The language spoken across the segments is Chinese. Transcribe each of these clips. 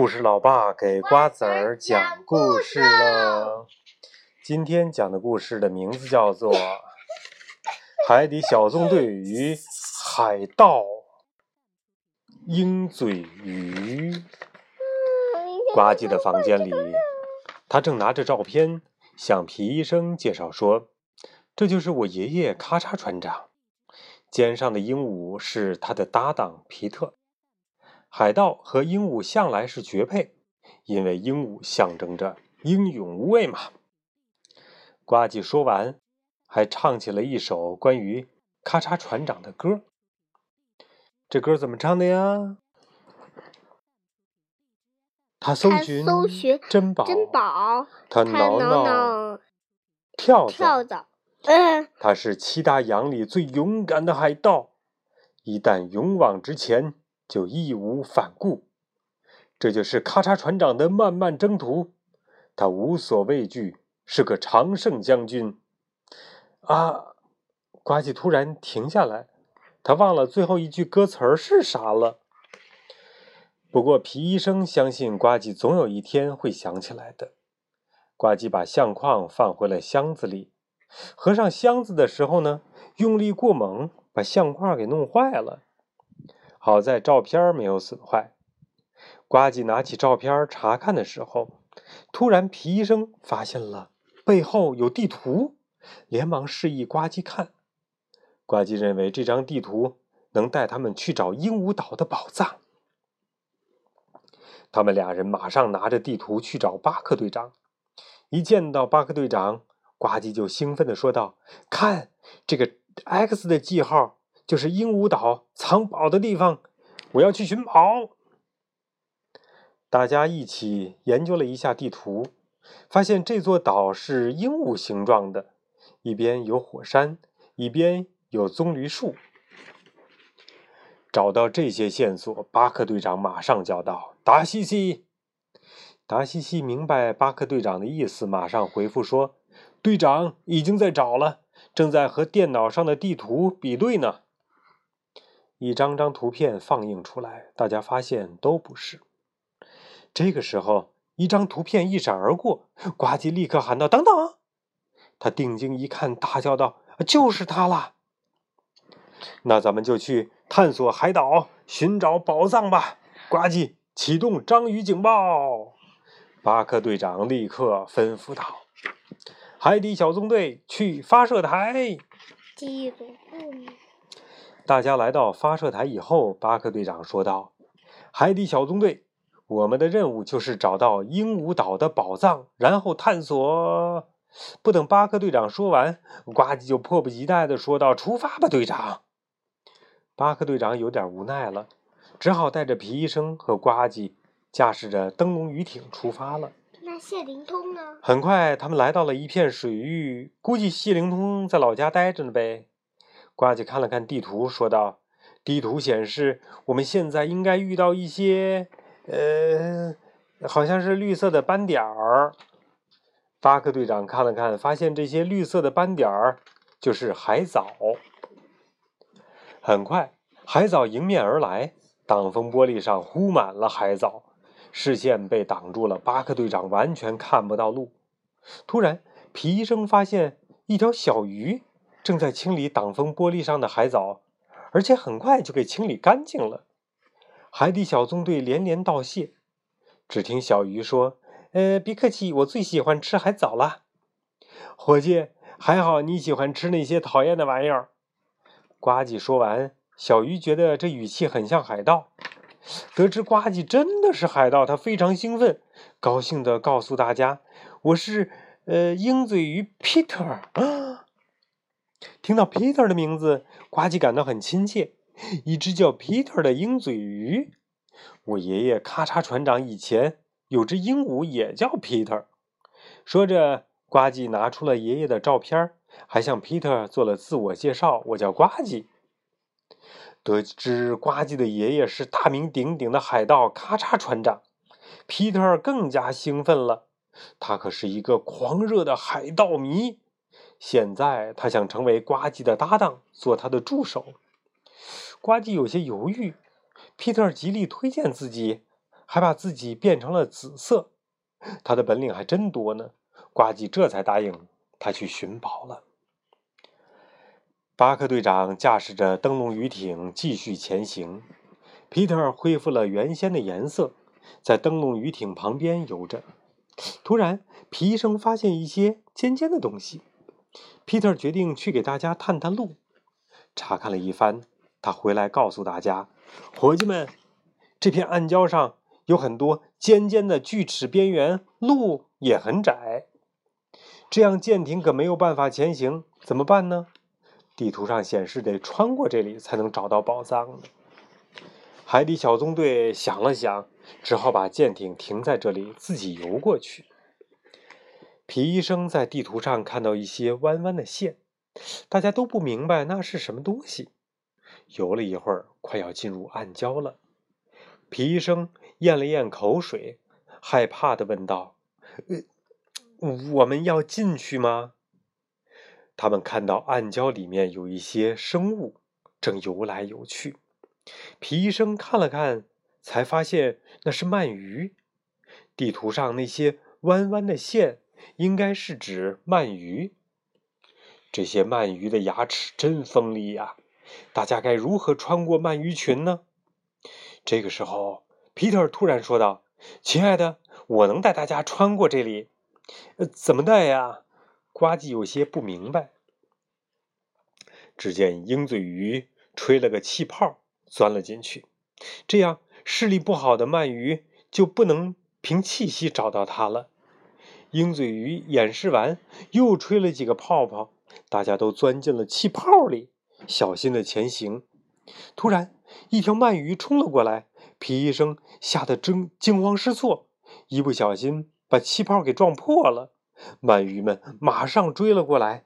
故事老爸给瓜子儿讲故事了。今天讲的故事的名字叫做《海底小纵队与海盗鹰嘴鱼》。呱唧的房间里，他正拿着照片向皮医生介绍说：“这就是我爷爷咔嚓船长，肩上的鹦鹉是他的搭档皮特。”海盗和鹦鹉向来是绝配，因为鹦鹉象征着英勇无畏嘛。呱唧说完，还唱起了一首关于咔嚓船长的歌。这歌怎么唱的呀？他搜寻珍宝，他挠挠跳蚤，嗯他是七大洋里最勇敢的海盗，一旦勇往直前。就义无反顾，这就是咔嚓船长的漫漫征途。他无所畏惧，是个常胜将军。啊！呱唧突然停下来，他忘了最后一句歌词儿是啥了。不过皮医生相信呱唧总有一天会想起来的。呱唧把相框放回了箱子里，合上箱子的时候呢，用力过猛，把相框给弄坏了。好在照片没有损坏。呱唧拿起照片查看的时候，突然皮医生发现了背后有地图，连忙示意呱唧看。呱唧认为这张地图能带他们去找鹦鹉岛的宝藏。他们俩人马上拿着地图去找巴克队长。一见到巴克队长，呱唧就兴奋地说道：“看，这个 X 的记号。”就是鹦鹉岛藏宝的地方，我要去寻宝。大家一起研究了一下地图，发现这座岛是鹦鹉形状的，一边有火山，一边有棕榈树。找到这些线索，巴克队长马上叫道：“达西西！”达西西明白巴克队长的意思，马上回复说：“队长已经在找了，正在和电脑上的地图比对呢。”一张张图片放映出来，大家发现都不是。这个时候，一张图片一闪而过，呱唧立刻喊道：“等等！”他定睛一看，大叫道：“就是它了！”那咱们就去探索海岛，寻找宝藏吧！呱唧，启动章鱼警报！巴克队长立刻吩咐道：“海底小纵队去发射台。”大家来到发射台以后，巴克队长说道：“海底小纵队，我们的任务就是找到鹦鹉岛的宝藏，然后探索。”不等巴克队长说完，呱唧就迫不及待地说道：“出发吧，队长！”巴克队长有点无奈了，只好带着皮医生和呱唧驾驶着灯笼鱼艇出发了。那谢灵通呢？很快，他们来到了一片水域，估计谢灵通在老家待着呢呗。呱唧看了看地图，说道：“地图显示，我们现在应该遇到一些……呃，好像是绿色的斑点儿。”巴克队长看了看，发现这些绿色的斑点儿就是海藻。很快，海藻迎面而来，挡风玻璃上糊满了海藻，视线被挡住了，巴克队长完全看不到路。突然，皮医生发现一条小鱼。正在清理挡风玻璃上的海藻，而且很快就给清理干净了。海底小纵队连连道谢。只听小鱼说：“呃，别客气，我最喜欢吃海藻了。”伙计，还好你喜欢吃那些讨厌的玩意儿。呱唧说完，小鱼觉得这语气很像海盗。得知呱唧真的是海盗，他非常兴奋，高兴地告诉大家：“我是呃鹰嘴鱼 Peter。”听到 Peter 的名字，呱唧感到很亲切。一只叫 Peter 的鹰嘴鱼。我爷爷咔嚓船长以前有只鹦鹉也叫 Peter。说着，呱唧拿出了爷爷的照片，还向 Peter 做了自我介绍：“我叫呱唧。”得知呱唧的爷爷是大名鼎鼎的海盗咔嚓船长，Peter 更加兴奋了。他可是一个狂热的海盗迷。现在他想成为呱唧的搭档，做他的助手。呱唧有些犹豫，皮特极力推荐自己。还把自己变成了紫色。他的本领还真多呢。呱唧这才答应他去寻宝了。巴克队长驾驶着灯笼鱼艇继续前行。皮特恢复了原先的颜色，在灯笼鱼艇旁边游着。突然，皮医生发现一些尖尖的东西。皮特决定去给大家探探路。查看了一番，他回来告诉大家：“伙计们，这片暗礁上有很多尖尖的锯齿边缘，路也很窄。这样舰艇可没有办法前行，怎么办呢？地图上显示得穿过这里才能找到宝藏。”海底小纵队想了想，只好把舰艇停在这里，自己游过去。皮医生在地图上看到一些弯弯的线，大家都不明白那是什么东西。游了一会儿，快要进入暗礁了。皮医生咽了咽口水，害怕的问道：“呃，我们要进去吗？”他们看到暗礁里面有一些生物正游来游去。皮医生看了看，才发现那是鳗鱼。地图上那些弯弯的线，应该是指鳗鱼。这些鳗鱼的牙齿真锋利呀！大家该如何穿过鳗鱼群呢？这个时候，皮特突然说道：“亲爱的，我能带大家穿过这里。”“，怎么带呀？”呱唧有些不明白。只见鹰嘴鱼吹了个气泡。钻了进去，这样视力不好的鳗鱼就不能凭气息找到它了。鹰嘴鱼演示完，又吹了几个泡泡，大家都钻进了气泡里，小心的前行。突然，一条鳗鱼冲了过来，皮医生吓得惊惊慌失措，一不小心把气泡给撞破了。鳗鱼们马上追了过来。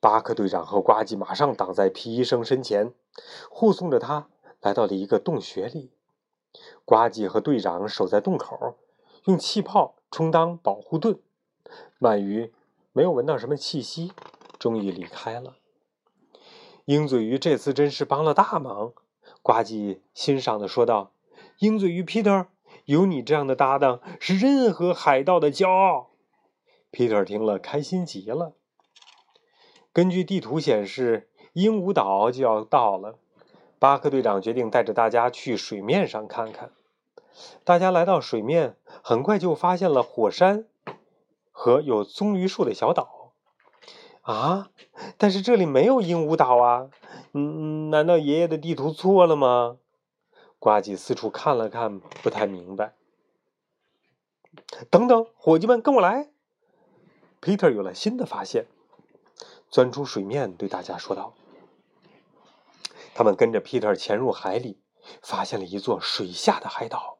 巴克队长和呱唧马上挡在皮医生身前，护送着他来到了一个洞穴里。呱唧和队长守在洞口，用气泡充当保护盾。鳗鱼没有闻到什么气息，终于离开了。鹰嘴鱼这次真是帮了大忙，呱唧欣赏的说道：“鹰嘴鱼皮特，有你这样的搭档是任何海盗的骄傲。”皮特听了，开心极了。根据地图显示，鹦鹉岛就要到了。巴克队长决定带着大家去水面上看看。大家来到水面，很快就发现了火山和有棕榈树的小岛。啊！但是这里没有鹦鹉岛啊！嗯，难道爷爷的地图错了吗？呱唧四处看了看，不太明白。等等，伙计们，跟我来！Peter 有了新的发现。钻出水面，对大家说道：“他们跟着 Peter 潜入海里，发现了一座水下的海岛。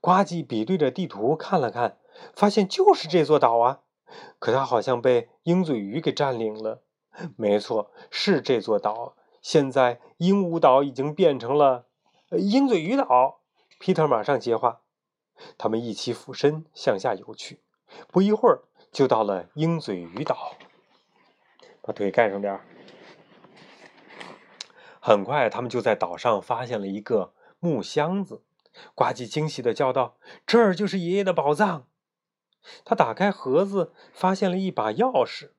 呱唧比对着地图看了看，发现就是这座岛啊！可他好像被鹰嘴鱼给占领了。没错，是这座岛。现在鹦鹉岛已经变成了鹰嘴鱼岛。皮特马上接话。他们一起俯身向下游去，不一会儿就到了鹰嘴鱼岛。把腿盖上点儿。很快，他们就在岛上发现了一个木箱子。呱唧惊喜的叫道：“这儿就是爷爷的宝藏！”他打开盒子，发现了一把钥匙。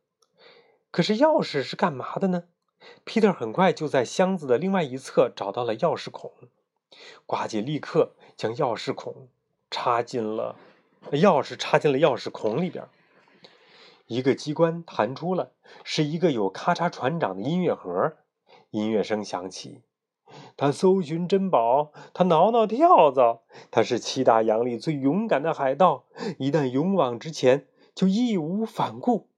可是钥匙是干嘛的呢皮特很快就在箱子的另外一侧找到了钥匙孔。呱唧立刻将钥匙孔插进了钥匙插进了钥匙孔里边。一个机关弹出了，是一个有咔嚓船长的音乐盒。音乐声响起，他搜寻珍宝，他挠挠跳蚤，他是七大洋里最勇敢的海盗。一旦勇往直前，就义无反顾。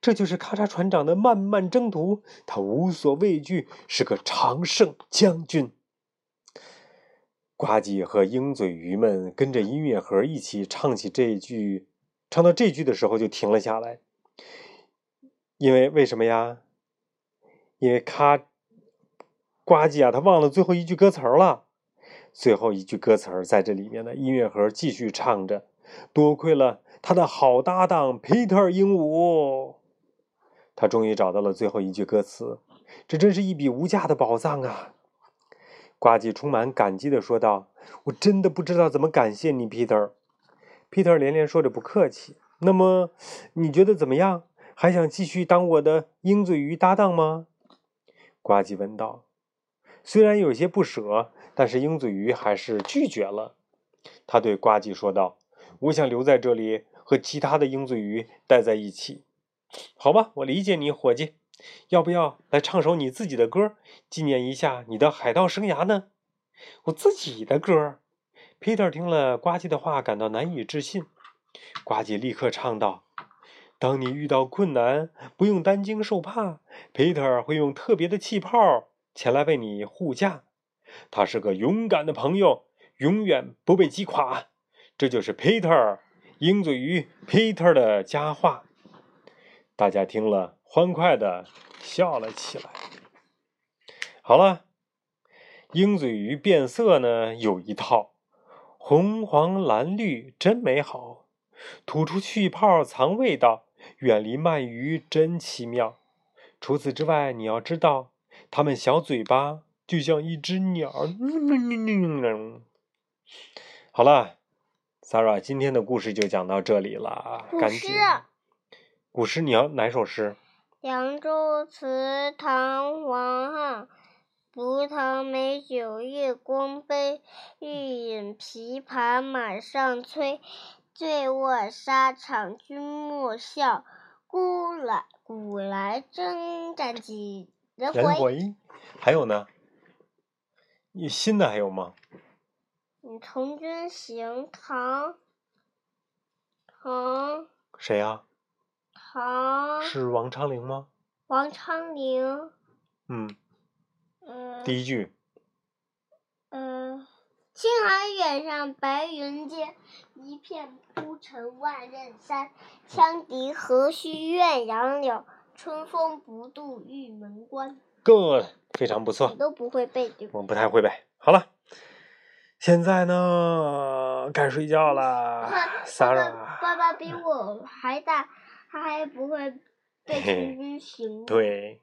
这就是咔嚓船长的漫漫征途，他无所畏惧，是个常胜将军。呱唧和鹰嘴鱼们跟着音乐盒一起唱起这句。唱到这句的时候就停了下来，因为为什么呀？因为咔，呱唧啊，他忘了最后一句歌词了。最后一句歌词在这里面的，音乐盒继续唱着：“多亏了他的好搭档皮特鹦鹉，他终于找到了最后一句歌词。这真是一笔无价的宝藏啊！”呱唧充满感激地说道：“我真的不知道怎么感谢你，Peter。”Peter 连连说着不客气。那么，你觉得怎么样？还想继续当我的鹰嘴鱼搭档吗？呱唧问道。虽然有些不舍，但是鹰嘴鱼还是拒绝了。他对呱唧说道：“我想留在这里和其他的鹰嘴鱼待在一起。”好吧，我理解你，伙计。要不要来唱首你自己的歌，纪念一下你的海盗生涯呢？我自己的歌。Peter 听了呱唧的话，感到难以置信。呱唧立刻唱道：“当你遇到困难，不用担惊受怕，Peter 会用特别的气泡前来为你护驾。他是个勇敢的朋友，永远不被击垮。这就是 Peter，鹰嘴鱼 Peter 的佳话。”大家听了，欢快的笑了起来。好了，鹰嘴鱼变色呢，有一套，红黄蓝绿真美好，吐出气泡藏味道，远离鳗鱼真奇妙。除此之外，你要知道，它们小嘴巴就像一只鸟。好了，Sarah，今天的故事就讲到这里了，古诗。古诗你要哪首诗？扬州词唐王翰，葡萄美酒夜光杯。欲饮琵琶马上催，醉卧沙场君莫笑。古来古来征战几人回？还有呢？你新的还有吗？你从军行唐唐谁呀？唐是王昌龄吗？王昌龄。嗯。嗯。第一句。嗯。青海远上白云间，一片孤城万仞山。羌笛何须怨杨柳，春风不度玉门关。Good，非常不错。你都不会背对我不太会背。好了，现在呢，该睡觉了。Sarah。爸爸比我还大。他还不会被从军行。对，